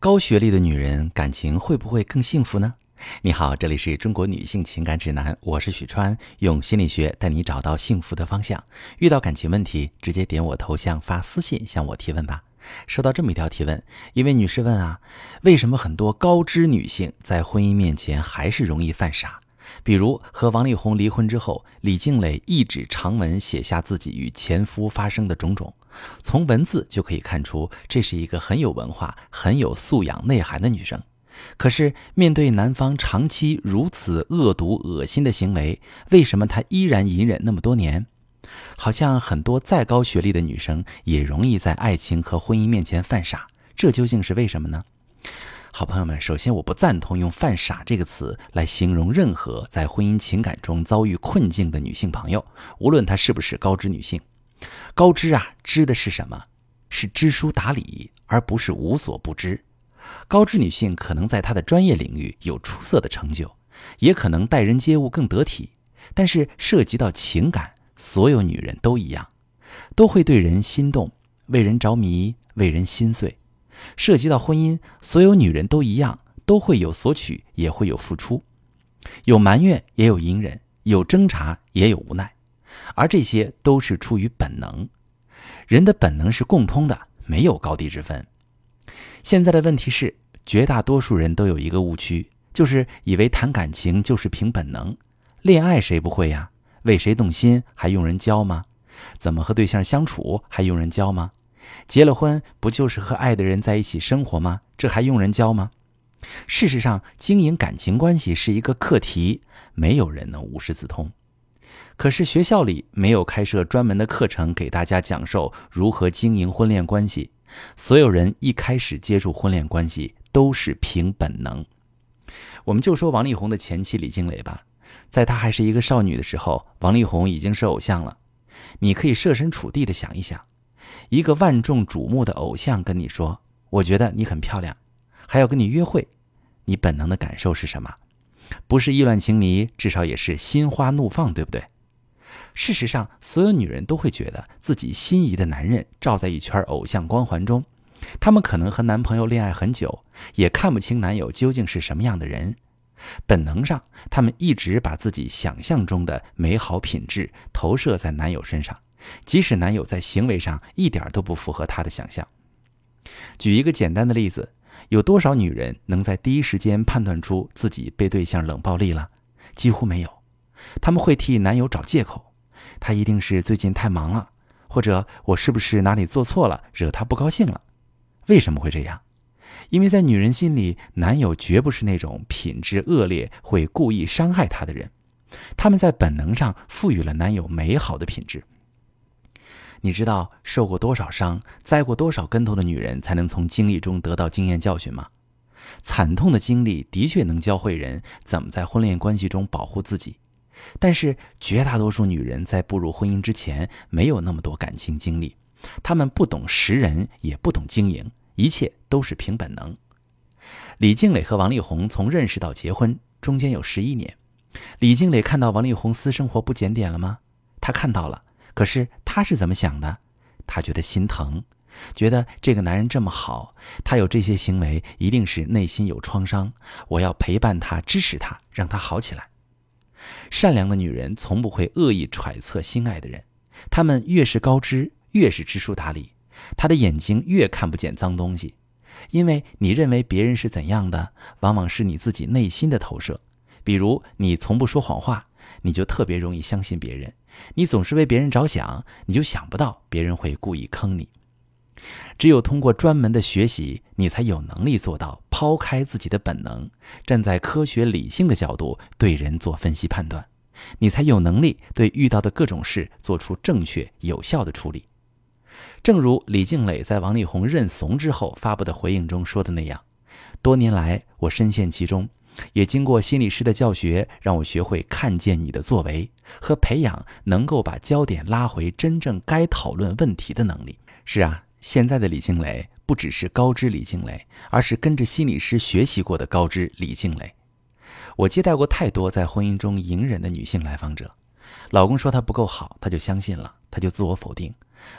高学历的女人感情会不会更幸福呢？你好，这里是中国女性情感指南，我是许川，用心理学带你找到幸福的方向。遇到感情问题，直接点我头像发私信向我提问吧。收到这么一条提问，一位女士问啊，为什么很多高知女性在婚姻面前还是容易犯傻？比如和王力宏离婚之后，李静蕾一纸长文写下自己与前夫发生的种种，从文字就可以看出，这是一个很有文化、很有素养、内涵的女生。可是面对男方长期如此恶毒、恶心的行为，为什么她依然隐忍那么多年？好像很多再高学历的女生也容易在爱情和婚姻面前犯傻，这究竟是为什么呢？好朋友们，首先我不赞同用“犯傻”这个词来形容任何在婚姻情感中遭遇困境的女性朋友，无论她是不是高知女性。高知啊，知的是什么？是知书达理，而不是无所不知。高知女性可能在她的专业领域有出色的成就，也可能待人接物更得体，但是涉及到情感，所有女人都一样，都会对人心动，为人着迷，为人心碎。涉及到婚姻，所有女人都一样，都会有索取，也会有付出，有埋怨，也有隐忍，有挣扎，也有无奈，而这些都是出于本能。人的本能是共通的，没有高低之分。现在的问题是，绝大多数人都有一个误区，就是以为谈感情就是凭本能。恋爱谁不会呀？为谁动心还用人教吗？怎么和对象相处还用人教吗？结了婚不就是和爱的人在一起生活吗？这还用人教吗？事实上，经营感情关系是一个课题，没有人能无师自通。可是学校里没有开设专门的课程给大家讲授如何经营婚恋关系，所有人一开始接触婚恋关系都是凭本能。我们就说王力宏的前妻李静蕾吧，在她还是一个少女的时候，王力宏已经是偶像了。你可以设身处地的想一想。一个万众瞩目的偶像跟你说：“我觉得你很漂亮，还要跟你约会。”你本能的感受是什么？不是意乱情迷，至少也是心花怒放，对不对？事实上，所有女人都会觉得自己心仪的男人罩在一圈偶像光环中，她们可能和男朋友恋爱很久，也看不清男友究竟是什么样的人。本能上，她们一直把自己想象中的美好品质投射在男友身上。即使男友在行为上一点都不符合她的想象，举一个简单的例子，有多少女人能在第一时间判断出自己被对象冷暴力了？几乎没有。他们会替男友找借口，他一定是最近太忙了，或者我是不是哪里做错了，惹他不高兴了？为什么会这样？因为在女人心里，男友绝不是那种品质恶劣、会故意伤害她的人。他们在本能上赋予了男友美好的品质。你知道受过多少伤、栽过多少跟头的女人才能从经历中得到经验教训吗？惨痛的经历的确能教会人怎么在婚恋关系中保护自己，但是绝大多数女人在步入婚姻之前没有那么多感情经历，她们不懂识人，也不懂经营，一切都是凭本能。李静蕾和王力宏从认识到结婚中间有十一年，李静蕾看到王力宏私生活不检点了吗？她看到了。可是她是怎么想的？她觉得心疼，觉得这个男人这么好，他有这些行为一定是内心有创伤。我要陪伴他，支持他，让他好起来。善良的女人从不会恶意揣测心爱的人，她们越是高知，越是知书达理，她的眼睛越看不见脏东西。因为你认为别人是怎样的，往往是你自己内心的投射。比如你从不说谎话。你就特别容易相信别人，你总是为别人着想，你就想不到别人会故意坑你。只有通过专门的学习，你才有能力做到抛开自己的本能，站在科学理性的角度对人做分析判断，你才有能力对遇到的各种事做出正确有效的处理。正如李静蕾在王力宏认怂之后发布的回应中说的那样：“多年来，我深陷其中。”也经过心理师的教学，让我学会看见你的作为和培养能够把焦点拉回真正该讨论问题的能力。是啊，现在的李静蕾不只是高知李静蕾，而是跟着心理师学习过的高知李静蕾。我接待过太多在婚姻中隐忍的女性来访者，老公说她不够好，她就相信了，她就自我否定；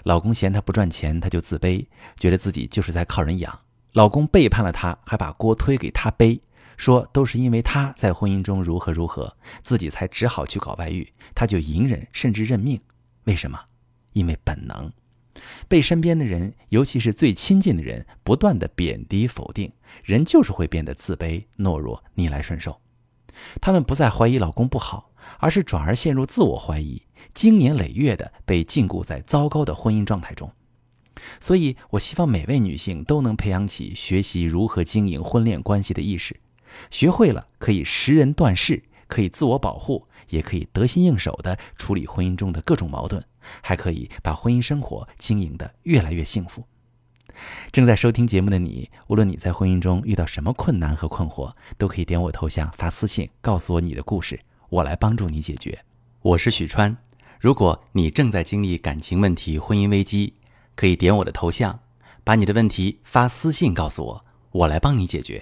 老公嫌她不赚钱，她就自卑，觉得自己就是在靠人养。老公背叛了她，还把锅推给她背，说都是因为她在婚姻中如何如何，自己才只好去搞外遇，她就隐忍甚至认命。为什么？因为本能。被身边的人，尤其是最亲近的人，不断的贬低否定，人就是会变得自卑、懦弱、逆来顺受。他们不再怀疑老公不好，而是转而陷入自我怀疑，经年累月的被禁锢在糟糕的婚姻状态中。所以，我希望每位女性都能培养起学习如何经营婚恋关系的意识，学会了可以识人断事，可以自我保护，也可以得心应手地处理婚姻中的各种矛盾。还可以把婚姻生活经营得越来越幸福。正在收听节目的你，无论你在婚姻中遇到什么困难和困惑，都可以点我头像发私信告诉我你的故事，我来帮助你解决。我是许川。如果你正在经历感情问题、婚姻危机，可以点我的头像，把你的问题发私信告诉我，我来帮你解决。